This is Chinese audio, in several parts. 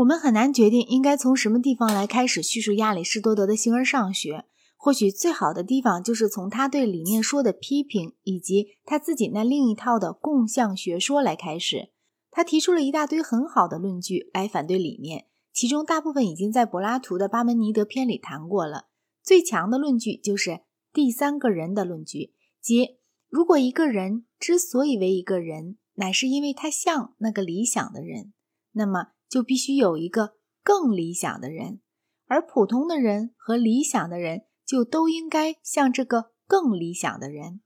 我们很难决定应该从什么地方来开始叙述亚里士多德的形而上学。或许最好的地方就是从他对理念说的批评，以及他自己那另一套的共相学说来开始。他提出了一大堆很好的论据来反对理念，其中大部分已经在柏拉图的巴门尼德篇里谈过了。最强的论据就是第三个人的论据，即如果一个人之所以为一个人，乃是因为他像那个理想的人，那么就必须有一个更理想的人，而普通的人和理想的人。就都应该像这个更理想的人。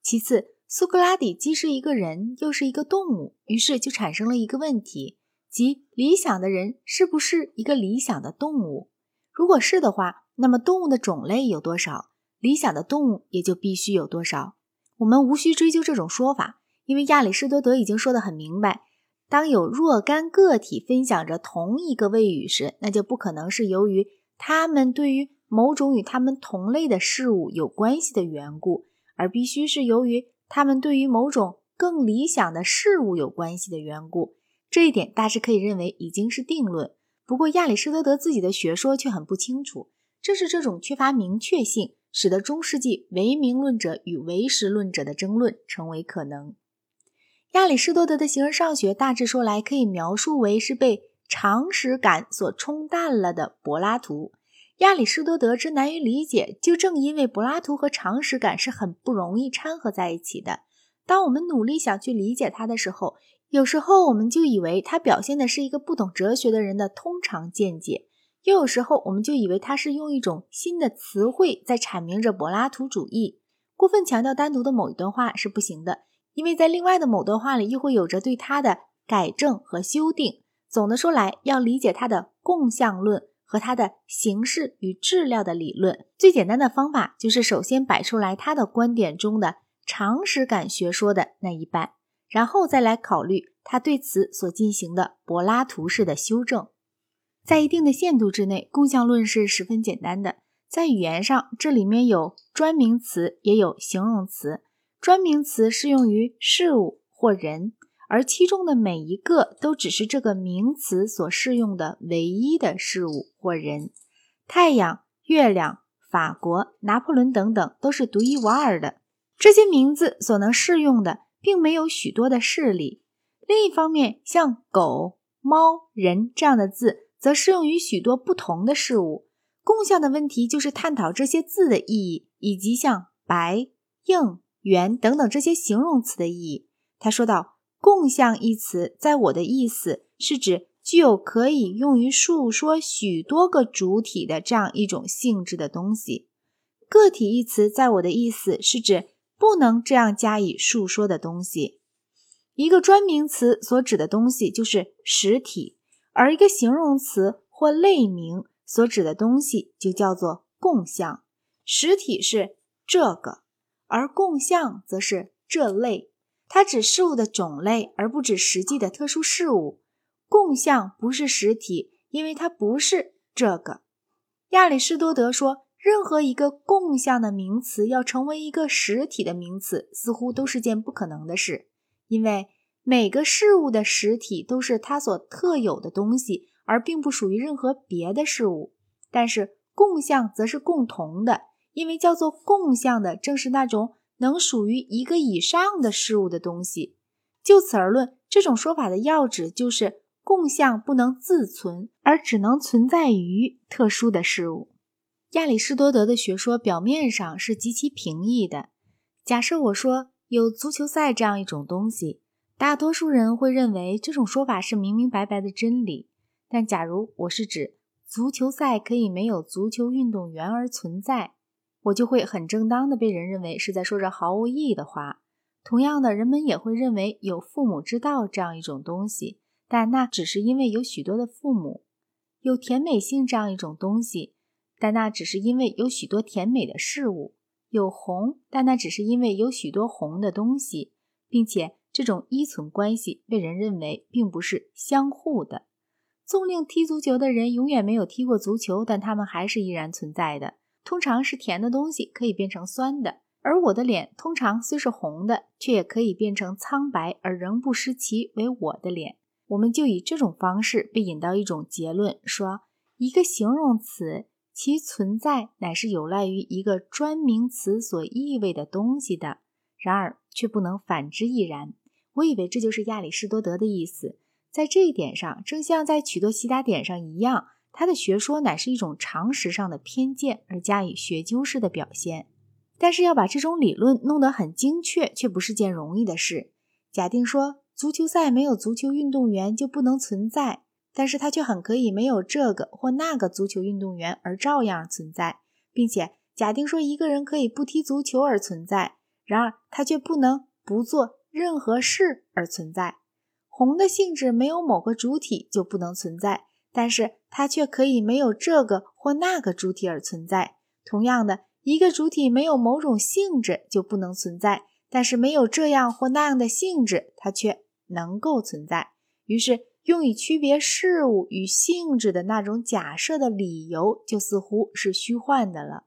其次，苏格拉底既是一个人，又是一个动物，于是就产生了一个问题，即理想的人是不是一个理想的动物？如果是的话，那么动物的种类有多少，理想的动物也就必须有多少。我们无需追究这种说法，因为亚里士多德已经说得很明白：当有若干个体分享着同一个谓语时，那就不可能是由于他们对于某种与他们同类的事物有关系的缘故，而必须是由于他们对于某种更理想的事物有关系的缘故。这一点大致可以认为已经是定论。不过亚里士多德自己的学说却很不清楚。正是这种缺乏明确性，使得中世纪唯名论者与唯实论者的争论成为可能。亚里士多德的形而上学大致说来可以描述为是被常识感所冲淡了的柏拉图。亚里士多德之难于理解，就正因为柏拉图和常识感是很不容易掺和在一起的。当我们努力想去理解他的时候，有时候我们就以为他表现的是一个不懂哲学的人的通常见解，又有时候我们就以为他是用一种新的词汇在阐明着柏拉图主义。过分强调单独的某一段话是不行的，因为在另外的某段话里又会有着对他的改正和修订。总的说来，要理解他的共相论。和他的形式与质料的理论，最简单的方法就是首先摆出来他的观点中的常识感学说的那一半，然后再来考虑他对此所进行的柏拉图式的修正。在一定的限度之内，共相论是十分简单的。在语言上，这里面有专名词，也有形容词。专名词适用于事物或人。而其中的每一个都只是这个名词所适用的唯一的事物或人。太阳、月亮、法国、拿破仑等等都是独一无二的。这些名字所能适用的，并没有许多的事例。另一方面，像狗、猫、人这样的字，则适用于许多不同的事物。共相的问题就是探讨这些字的意义，以及像白、硬、圆等等这些形容词的意义。他说道。共相一词，在我的意思是指具有可以用于述说许多个主体的这样一种性质的东西。个体一词，在我的意思是指不能这样加以述说的东西。一个专名词所指的东西就是实体，而一个形容词或类名所指的东西就叫做共相。实体是这个，而共相则是这类。它指事物的种类，而不指实际的特殊事物。共相不是实体，因为它不是这个。亚里士多德说，任何一个共相的名词要成为一个实体的名词，似乎都是件不可能的事，因为每个事物的实体都是它所特有的东西，而并不属于任何别的事物。但是共相则是共同的，因为叫做共相的正是那种。能属于一个以上的事物的东西，就此而论，这种说法的要旨就是共相不能自存，而只能存在于特殊的事物。亚里士多德的学说表面上是极其平易的。假设我说有足球赛这样一种东西，大多数人会认为这种说法是明明白白的真理。但假如我是指足球赛可以没有足球运动员而存在，我就会很正当的被人认为是在说着毫无意义的话。同样的，人们也会认为有父母之道这样一种东西，但那只是因为有许多的父母；有甜美性这样一种东西，但那只是因为有许多甜美的事物；有红，但那只是因为有许多红的东西，并且这种依存关系被人认为并不是相互的。纵令踢足球的人永远没有踢过足球，但他们还是依然存在的。通常是甜的东西可以变成酸的，而我的脸通常虽是红的，却也可以变成苍白而仍不失其为我的脸。我们就以这种方式被引到一种结论：说一个形容词其存在乃是有赖于一个专名词所意味的东西的。然而却不能反之亦然。我以为这就是亚里士多德的意思。在这一点上，正像在许多其他点上一样，他的学说乃是一种常识上的偏见而加以学究式的表现。但是要把这种理论弄得很精确，却不是件容易的事。假定说足球赛没有足球运动员就不能存在，但是他却很可以没有这个或那个足球运动员而照样存在，并且假定说一个人可以不踢足球而存在，然而他却不能不做任何事而存在。红的性质没有某个主体就不能存在，但是它却可以没有这个或那个主体而存在。同样的，一个主体没有某种性质就不能存在，但是没有这样或那样的性质，它却能够存在。于是，用以区别事物与性质的那种假设的理由，就似乎是虚幻的了。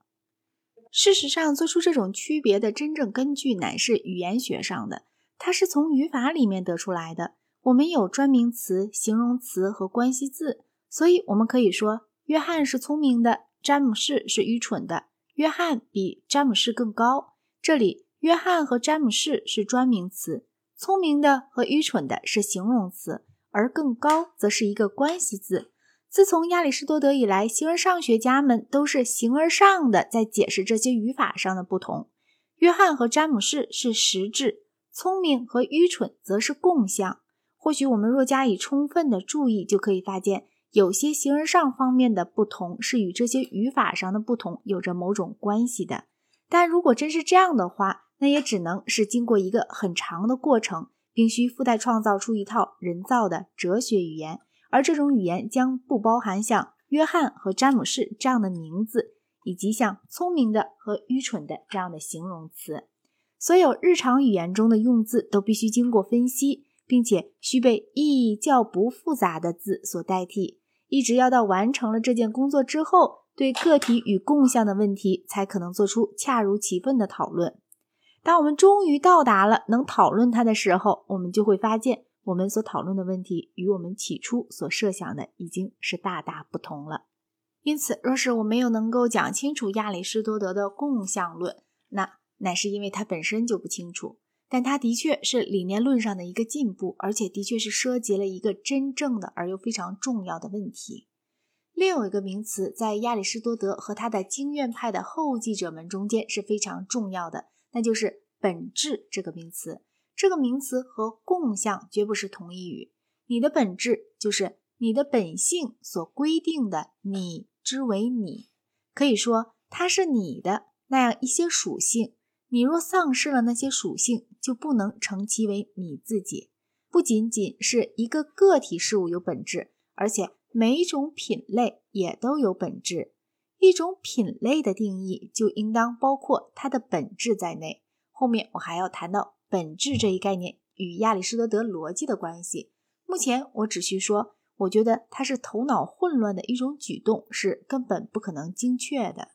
事实上，做出这种区别的真正根据乃是语言学上的，它是从语法里面得出来的。我们有专名词、形容词和关系字，所以我们可以说约翰是聪明的，詹姆士是愚蠢的。约翰比詹姆士更高。这里，约翰和詹姆士是专名词，聪明的和愚蠢的是形容词，而更高则是一个关系字。自从亚里士多德以来，形而上学家们都是形而上的在解释这些语法上的不同。约翰和詹姆士是实质，聪明和愚蠢则是共相。或许我们若加以充分的注意，就可以发现，有些形而上方面的不同是与这些语法上的不同有着某种关系的。但如果真是这样的话，那也只能是经过一个很长的过程，并需附带创造出一套人造的哲学语言，而这种语言将不包含像约翰和詹姆士这样的名字，以及像聪明的和愚蠢的这样的形容词。所有日常语言中的用字都必须经过分析。并且需被意义较不复杂的字所代替，一直要到完成了这件工作之后，对个体与共相的问题才可能做出恰如其分的讨论。当我们终于到达了能讨论它的时候，我们就会发现，我们所讨论的问题与我们起初所设想的已经是大大不同了。因此，若是我没有能够讲清楚亚里士多德的共相论，那乃是因为他本身就不清楚。但它的确是理念论上的一个进步，而且的确是涉及了一个真正的而又非常重要的问题。另有一个名词在亚里士多德和他的经验派的后继者们中间是非常重要的，那就是“本质”这个名词。这个名词和“共相”绝不是同义语。你的本质就是你的本性所规定的，你之为你，可以说它是你的那样一些属性。你若丧失了那些属性，就不能称其为你自己。不仅仅是一个个体事物有本质，而且每一种品类也都有本质。一种品类的定义就应当包括它的本质在内。后面我还要谈到本质这一概念与亚里士多德逻辑的关系。目前我只需说，我觉得它是头脑混乱的一种举动，是根本不可能精确的。